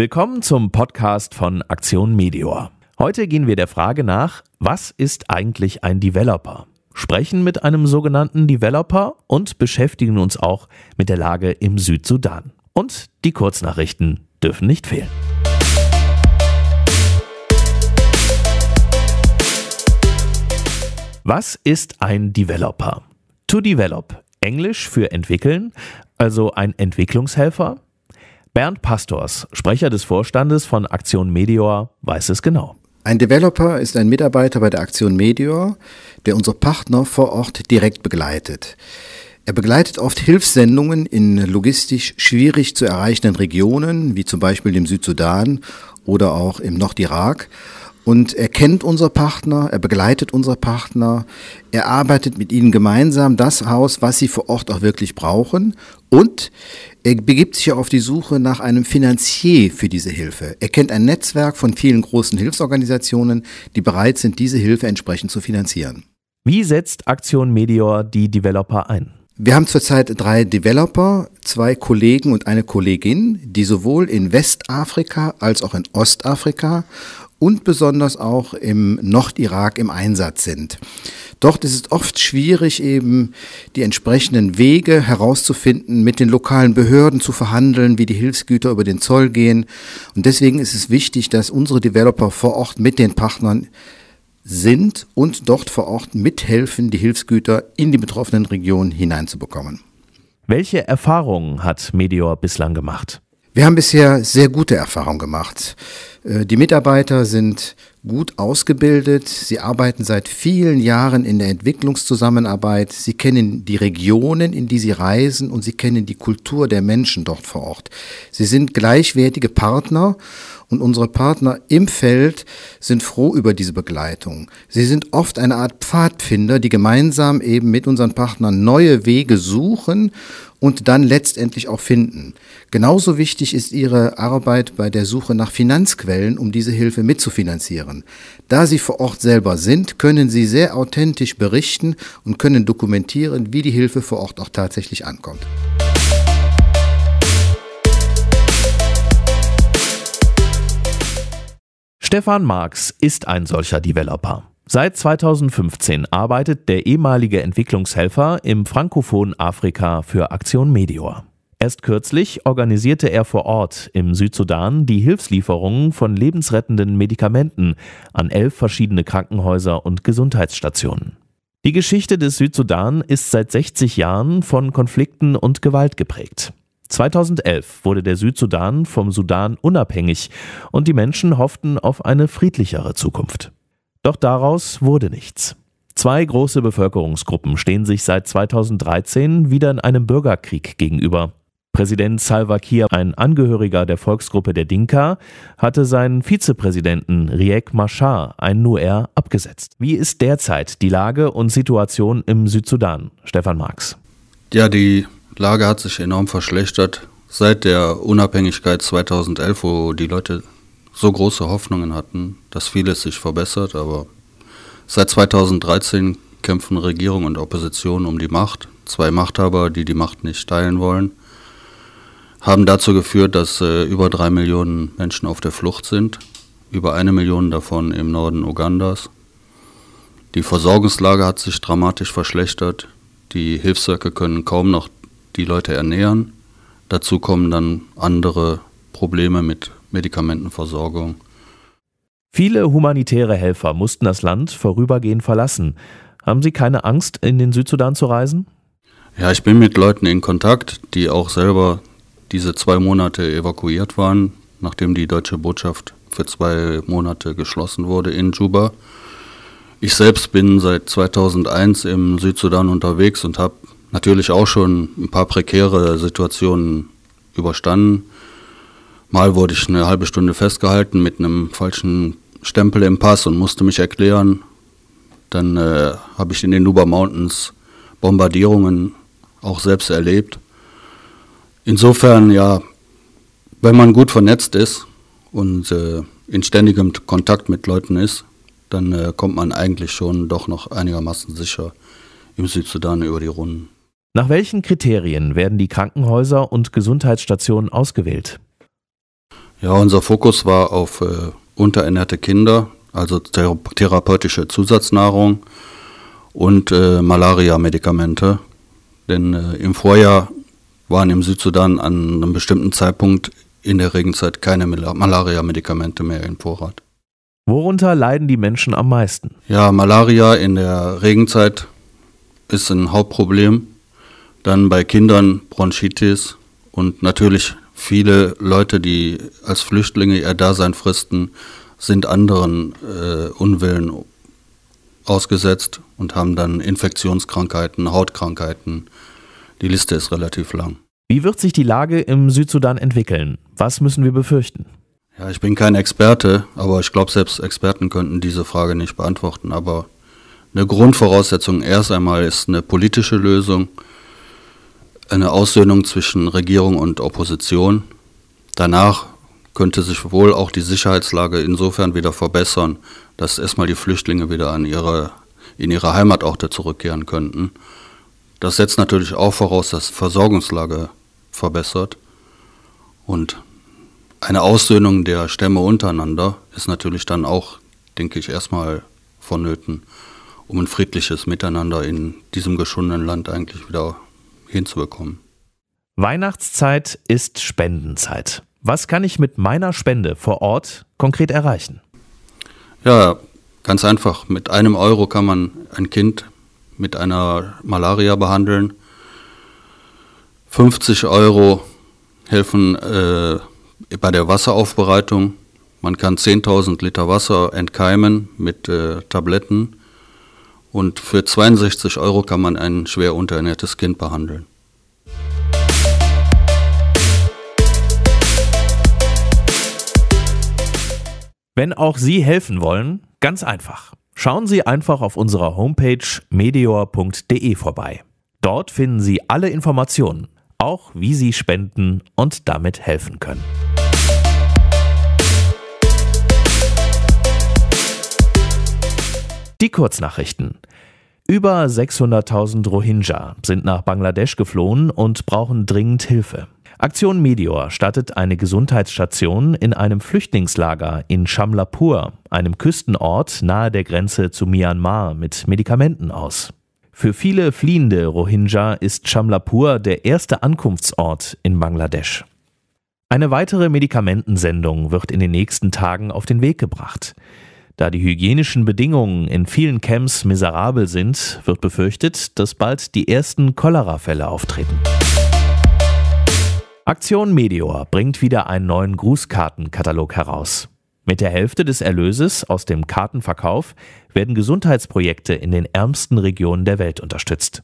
Willkommen zum Podcast von Aktion Meteor. Heute gehen wir der Frage nach, was ist eigentlich ein Developer? Sprechen mit einem sogenannten Developer und beschäftigen uns auch mit der Lage im Südsudan. Und die Kurznachrichten dürfen nicht fehlen. Was ist ein Developer? To develop, Englisch für entwickeln, also ein Entwicklungshelfer. Bernd Pastors, Sprecher des Vorstandes von Aktion Meteor, weiß es genau. Ein Developer ist ein Mitarbeiter bei der Aktion Meteor, der unsere Partner vor Ort direkt begleitet. Er begleitet oft Hilfssendungen in logistisch schwierig zu erreichenden Regionen, wie zum Beispiel dem Südsudan oder auch im Nordirak und er kennt unsere Partner, er begleitet unsere Partner, er arbeitet mit ihnen gemeinsam das aus, was sie vor Ort auch wirklich brauchen. Und er begibt sich auf die Suche nach einem Finanzier für diese Hilfe. Er kennt ein Netzwerk von vielen großen Hilfsorganisationen, die bereit sind, diese Hilfe entsprechend zu finanzieren. Wie setzt Aktion Meteor die Developer ein? Wir haben zurzeit drei Developer, zwei Kollegen und eine Kollegin, die sowohl in Westafrika als auch in Ostafrika und besonders auch im Nordirak im Einsatz sind. Dort ist es oft schwierig, eben die entsprechenden Wege herauszufinden, mit den lokalen Behörden zu verhandeln, wie die Hilfsgüter über den Zoll gehen. Und deswegen ist es wichtig, dass unsere Developer vor Ort mit den Partnern sind und dort vor Ort mithelfen, die Hilfsgüter in die betroffenen Regionen hineinzubekommen. Welche Erfahrungen hat Medior bislang gemacht? Wir haben bisher sehr gute Erfahrungen gemacht. Äh, die Mitarbeiter sind gut ausgebildet. Sie arbeiten seit vielen Jahren in der Entwicklungszusammenarbeit. Sie kennen die Regionen, in die sie reisen und sie kennen die Kultur der Menschen dort vor Ort. Sie sind gleichwertige Partner und unsere Partner im Feld sind froh über diese Begleitung. Sie sind oft eine Art Pfadfinder, die gemeinsam eben mit unseren Partnern neue Wege suchen und dann letztendlich auch finden. Genauso wichtig ist ihre Arbeit bei der Suche nach Finanzquellen, um diese Hilfe mitzufinanzieren. Da sie vor Ort selber sind, können sie sehr authentisch berichten und können dokumentieren, wie die Hilfe vor Ort auch tatsächlich ankommt. Stefan Marx ist ein solcher Developer. Seit 2015 arbeitet der ehemalige Entwicklungshelfer im frankophonen Afrika für Aktion Medior. Erst kürzlich organisierte er vor Ort im Südsudan die Hilfslieferungen von lebensrettenden Medikamenten an elf verschiedene Krankenhäuser und Gesundheitsstationen. Die Geschichte des Südsudan ist seit 60 Jahren von Konflikten und Gewalt geprägt. 2011 wurde der Südsudan vom Sudan unabhängig und die Menschen hofften auf eine friedlichere Zukunft. Doch daraus wurde nichts. Zwei große Bevölkerungsgruppen stehen sich seit 2013 wieder in einem Bürgerkrieg gegenüber. Präsident Salva Kiir, ein Angehöriger der Volksgruppe der Dinka, hatte seinen Vizepräsidenten Riek Machar, ein Nuer, abgesetzt. Wie ist derzeit die Lage und Situation im Südsudan? Stefan Marx. Ja, die Lage hat sich enorm verschlechtert seit der Unabhängigkeit 2011, wo die Leute so große Hoffnungen hatten, dass vieles sich verbessert. Aber seit 2013 kämpfen Regierung und Opposition um die Macht. Zwei Machthaber, die die Macht nicht teilen wollen, haben dazu geführt, dass äh, über drei Millionen Menschen auf der Flucht sind, über eine Million davon im Norden Ugandas. Die Versorgungslage hat sich dramatisch verschlechtert. Die Hilfswerke können kaum noch die Leute ernähren. Dazu kommen dann andere Probleme mit Medikamentenversorgung. Viele humanitäre Helfer mussten das Land vorübergehend verlassen. Haben Sie keine Angst, in den Südsudan zu reisen? Ja, ich bin mit Leuten in Kontakt, die auch selber diese zwei Monate evakuiert waren, nachdem die deutsche Botschaft für zwei Monate geschlossen wurde in Juba. Ich selbst bin seit 2001 im Südsudan unterwegs und habe natürlich auch schon ein paar prekäre Situationen überstanden. Mal wurde ich eine halbe Stunde festgehalten mit einem falschen Stempel im Pass und musste mich erklären. Dann äh, habe ich in den Nuba Mountains Bombardierungen auch selbst erlebt. Insofern, ja, wenn man gut vernetzt ist und äh, in ständigem Kontakt mit Leuten ist, dann äh, kommt man eigentlich schon doch noch einigermaßen sicher im Südsudan über die Runden. Nach welchen Kriterien werden die Krankenhäuser und Gesundheitsstationen ausgewählt? Ja, unser Fokus war auf äh, unterernährte Kinder, also thera therapeutische Zusatznahrung und äh, Malaria-Medikamente. Denn äh, im Vorjahr waren im Südsudan an einem bestimmten Zeitpunkt in der Regenzeit keine Malaria-Medikamente mehr im Vorrat. Worunter leiden die Menschen am meisten? Ja, Malaria in der Regenzeit ist ein Hauptproblem. Dann bei Kindern Bronchitis und natürlich viele Leute, die als Flüchtlinge ihr Dasein fristen, sind anderen äh, Unwillen ausgesetzt und haben dann Infektionskrankheiten, Hautkrankheiten. Die Liste ist relativ lang. Wie wird sich die Lage im Südsudan entwickeln? Was müssen wir befürchten? Ja, ich bin kein Experte, aber ich glaube, selbst Experten könnten diese Frage nicht beantworten. Aber eine Grundvoraussetzung erst einmal ist eine politische Lösung, eine Aussöhnung zwischen Regierung und Opposition. Danach könnte sich wohl auch die Sicherheitslage insofern wieder verbessern, dass erstmal die Flüchtlinge wieder an ihre, in ihre Heimatorte zurückkehren könnten. Das setzt natürlich auch voraus, dass die Versorgungslage verbessert. Und eine Aussöhnung der Stämme untereinander ist natürlich dann auch, denke ich, erstmal vonnöten, um ein friedliches Miteinander in diesem geschundenen Land eigentlich wieder hinzubekommen. Weihnachtszeit ist Spendenzeit. Was kann ich mit meiner Spende vor Ort konkret erreichen? Ja, ganz einfach. Mit einem Euro kann man ein Kind mit einer Malaria behandeln. 50 Euro helfen äh, bei der Wasseraufbereitung. Man kann 10.000 Liter Wasser entkeimen mit äh, Tabletten. Und für 62 Euro kann man ein schwer unterernährtes Kind behandeln. Wenn auch Sie helfen wollen, ganz einfach. Schauen Sie einfach auf unserer Homepage meteor.de vorbei. Dort finden Sie alle Informationen, auch wie Sie spenden und damit helfen können. Die Kurznachrichten. Über 600.000 Rohingya sind nach Bangladesch geflohen und brauchen dringend Hilfe. Aktion Meteor stattet eine Gesundheitsstation in einem Flüchtlingslager in Shamlapur, einem Küstenort nahe der Grenze zu Myanmar, mit Medikamenten aus. Für viele fliehende Rohingya ist Shamlapur der erste Ankunftsort in Bangladesch. Eine weitere Medikamentensendung wird in den nächsten Tagen auf den Weg gebracht. Da die hygienischen Bedingungen in vielen Camps miserabel sind, wird befürchtet, dass bald die ersten Cholera-Fälle auftreten. Aktion Meteor bringt wieder einen neuen Grußkartenkatalog heraus. Mit der Hälfte des Erlöses aus dem Kartenverkauf werden Gesundheitsprojekte in den ärmsten Regionen der Welt unterstützt.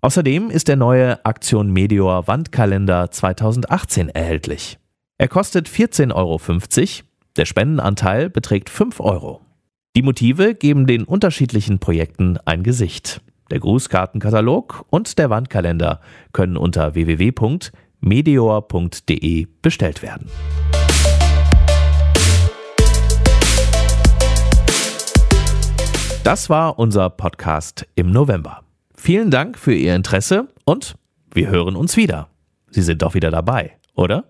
Außerdem ist der neue Aktion Meteor Wandkalender 2018 erhältlich. Er kostet 14,50 Euro, der Spendenanteil beträgt 5 Euro. Die Motive geben den unterschiedlichen Projekten ein Gesicht. Der Grußkartenkatalog und der Wandkalender können unter www.meteor.de bestellt werden. Das war unser Podcast im November. Vielen Dank für Ihr Interesse und wir hören uns wieder. Sie sind doch wieder dabei, oder?